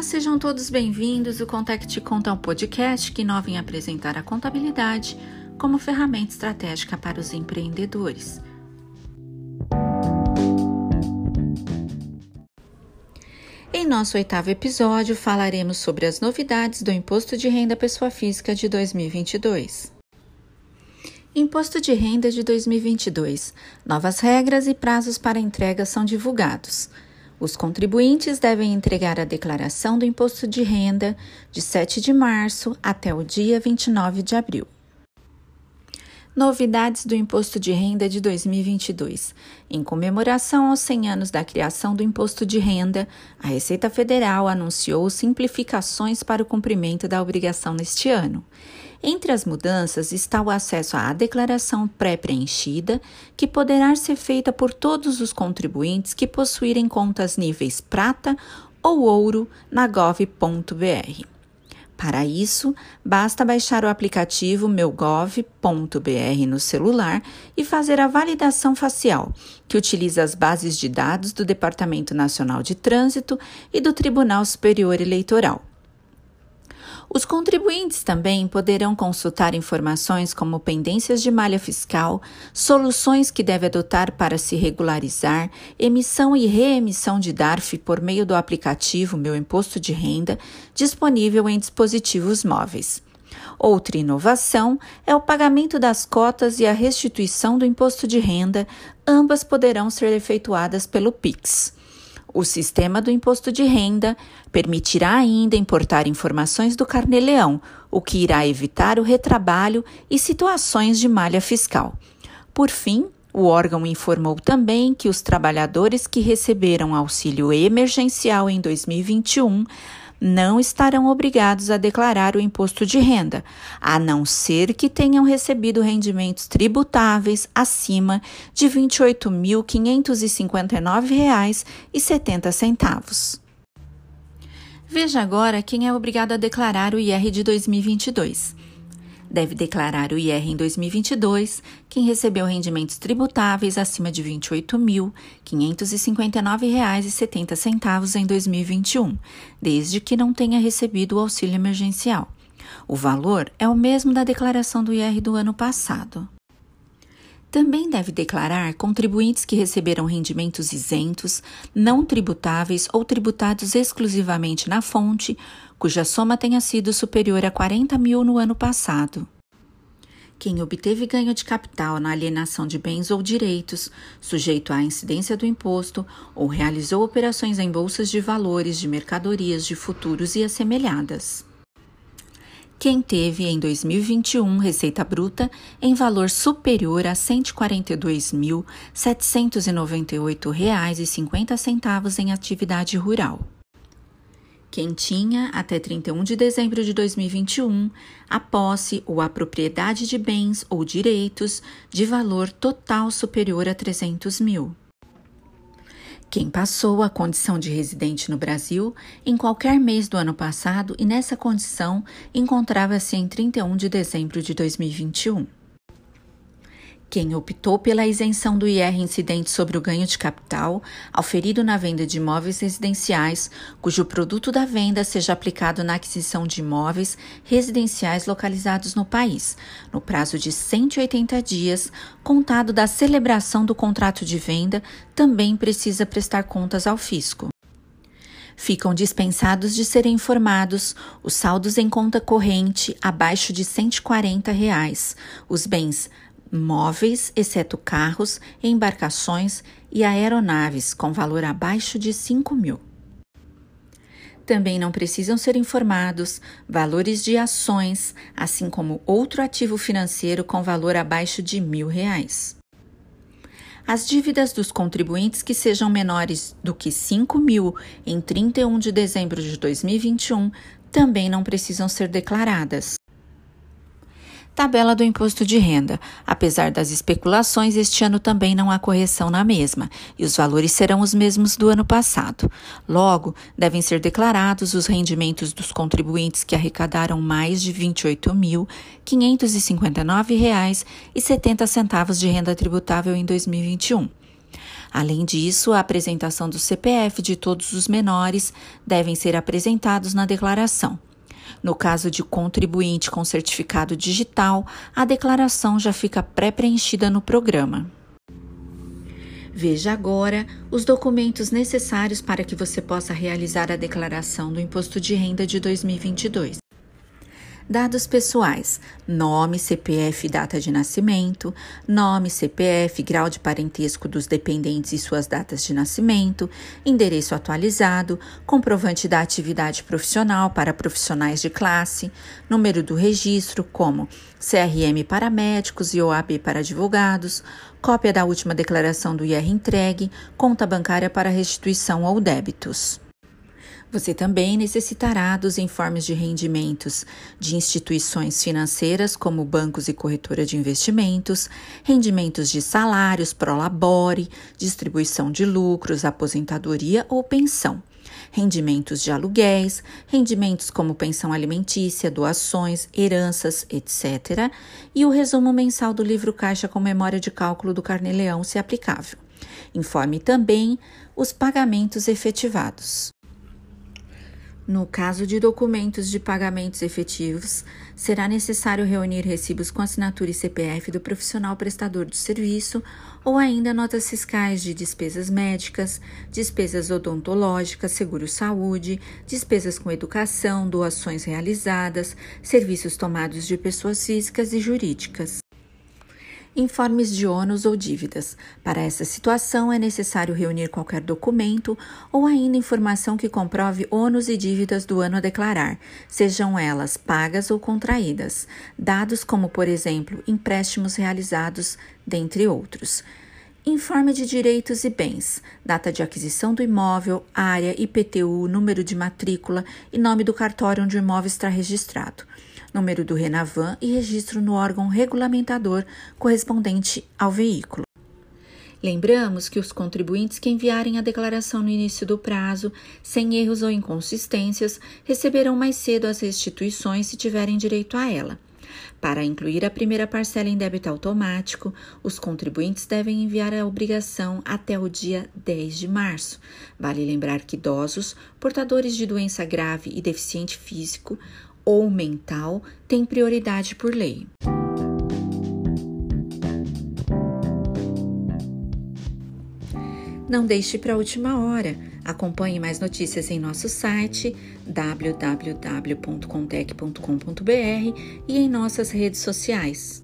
Olá, sejam todos bem-vindos. O Contec te conta é um podcast que inova em apresentar a contabilidade como ferramenta estratégica para os empreendedores. Em nosso oitavo episódio, falaremos sobre as novidades do Imposto de Renda Pessoa Física de 2022. Imposto de Renda de 2022. Novas regras e prazos para entrega são divulgados. Os contribuintes devem entregar a declaração do imposto de renda de 7 de março até o dia 29 de abril. Novidades do Imposto de Renda de 2022. Em comemoração aos 100 anos da criação do Imposto de Renda, a Receita Federal anunciou simplificações para o cumprimento da obrigação neste ano. Entre as mudanças está o acesso à declaração pré-preenchida, que poderá ser feita por todos os contribuintes que possuírem contas níveis prata ou ouro na gov.br. Para isso, basta baixar o aplicativo meugov.br no celular e fazer a validação facial, que utiliza as bases de dados do Departamento Nacional de Trânsito e do Tribunal Superior Eleitoral. Os contribuintes também poderão consultar informações como pendências de malha fiscal, soluções que deve adotar para se regularizar, emissão e reemissão de DARF por meio do aplicativo Meu Imposto de Renda, disponível em dispositivos móveis. Outra inovação é o pagamento das cotas e a restituição do imposto de renda, ambas poderão ser efetuadas pelo Pix. O sistema do imposto de renda permitirá ainda importar informações do Carnê-Leão, o que irá evitar o retrabalho e situações de malha fiscal. Por fim, o órgão informou também que os trabalhadores que receberam auxílio emergencial em 2021 não estarão obrigados a declarar o imposto de renda, a não ser que tenham recebido rendimentos tributáveis acima de R$ 28.559,70. Veja agora quem é obrigado a declarar o IR de 2022 deve declarar o IR em 2022 quem recebeu rendimentos tributáveis acima de R$ 28.559,70 em 2021, desde que não tenha recebido o auxílio emergencial. O valor é o mesmo da declaração do IR do ano passado. Também deve declarar contribuintes que receberam rendimentos isentos, não tributáveis ou tributados exclusivamente na fonte, cuja soma tenha sido superior a 40 mil no ano passado. Quem obteve ganho de capital na alienação de bens ou direitos, sujeito à incidência do imposto, ou realizou operações em bolsas de valores de mercadorias de futuros e assemelhadas quem teve em 2021 receita bruta em valor superior a R$ 142.798,50 em atividade rural. Quem tinha até 31 de dezembro de 2021 a posse ou a propriedade de bens ou direitos de valor total superior a 300 mil quem passou a condição de residente no Brasil em qualquer mês do ano passado e nessa condição encontrava-se em 31 de dezembro de 2021. Quem optou pela isenção do IR incidente sobre o ganho de capital auferido na venda de imóveis residenciais, cujo produto da venda seja aplicado na aquisição de imóveis residenciais localizados no país, no prazo de 180 dias, contado da celebração do contrato de venda, também precisa prestar contas ao fisco. Ficam dispensados de serem informados os saldos em conta corrente abaixo de 140 reais, os bens móveis, exceto carros, embarcações e aeronaves com valor abaixo de 5 mil. Também não precisam ser informados valores de ações, assim como outro ativo financeiro com valor abaixo de mil reais. As dívidas dos contribuintes que sejam menores do que 5 mil em 31 de dezembro de 2021 também não precisam ser declaradas. Tabela do imposto de renda. Apesar das especulações, este ano também não há correção na mesma, e os valores serão os mesmos do ano passado. Logo, devem ser declarados os rendimentos dos contribuintes que arrecadaram mais de R$ 28.559,70 de renda tributável em 2021. Além disso, a apresentação do CPF de todos os menores devem ser apresentados na declaração. No caso de contribuinte com certificado digital, a declaração já fica pré-preenchida no programa. Veja agora os documentos necessários para que você possa realizar a declaração do Imposto de Renda de 2022. Dados pessoais: nome, CPF data de nascimento, nome, CPF, grau de parentesco dos dependentes e suas datas de nascimento, endereço atualizado, comprovante da atividade profissional para profissionais de classe, número do registro, como CRM para médicos e OAB para advogados, cópia da última declaração do IR entregue, conta bancária para restituição ou débitos. Você também necessitará dos informes de rendimentos de instituições financeiras, como bancos e corretora de investimentos, rendimentos de salários, prolabore, distribuição de lucros, aposentadoria ou pensão, rendimentos de aluguéis, rendimentos como pensão alimentícia, doações, heranças, etc., e o resumo mensal do livro caixa com memória de cálculo do Carneleão, se aplicável. Informe também os pagamentos efetivados. No caso de documentos de pagamentos efetivos, será necessário reunir recibos com assinatura e CPF do profissional prestador do serviço ou ainda notas fiscais de despesas médicas, despesas odontológicas, seguro-saúde, despesas com educação, doações realizadas, serviços tomados de pessoas físicas e jurídicas informes de ônus ou dívidas. Para essa situação, é necessário reunir qualquer documento ou ainda informação que comprove ônus e dívidas do ano a declarar, sejam elas pagas ou contraídas, dados como, por exemplo, empréstimos realizados, dentre outros. Informe de direitos e bens, data de aquisição do imóvel, área, IPTU, número de matrícula e nome do cartório onde o imóvel está registrado número do Renavan e registro no órgão regulamentador correspondente ao veículo. Lembramos que os contribuintes que enviarem a declaração no início do prazo, sem erros ou inconsistências, receberão mais cedo as restituições se tiverem direito a ela. Para incluir a primeira parcela em débito automático, os contribuintes devem enviar a obrigação até o dia 10 de março. Vale lembrar que idosos, portadores de doença grave e deficiente físico ou mental tem prioridade por lei. Não deixe para a última hora. Acompanhe mais notícias em nosso site www.contec.com.br e em nossas redes sociais.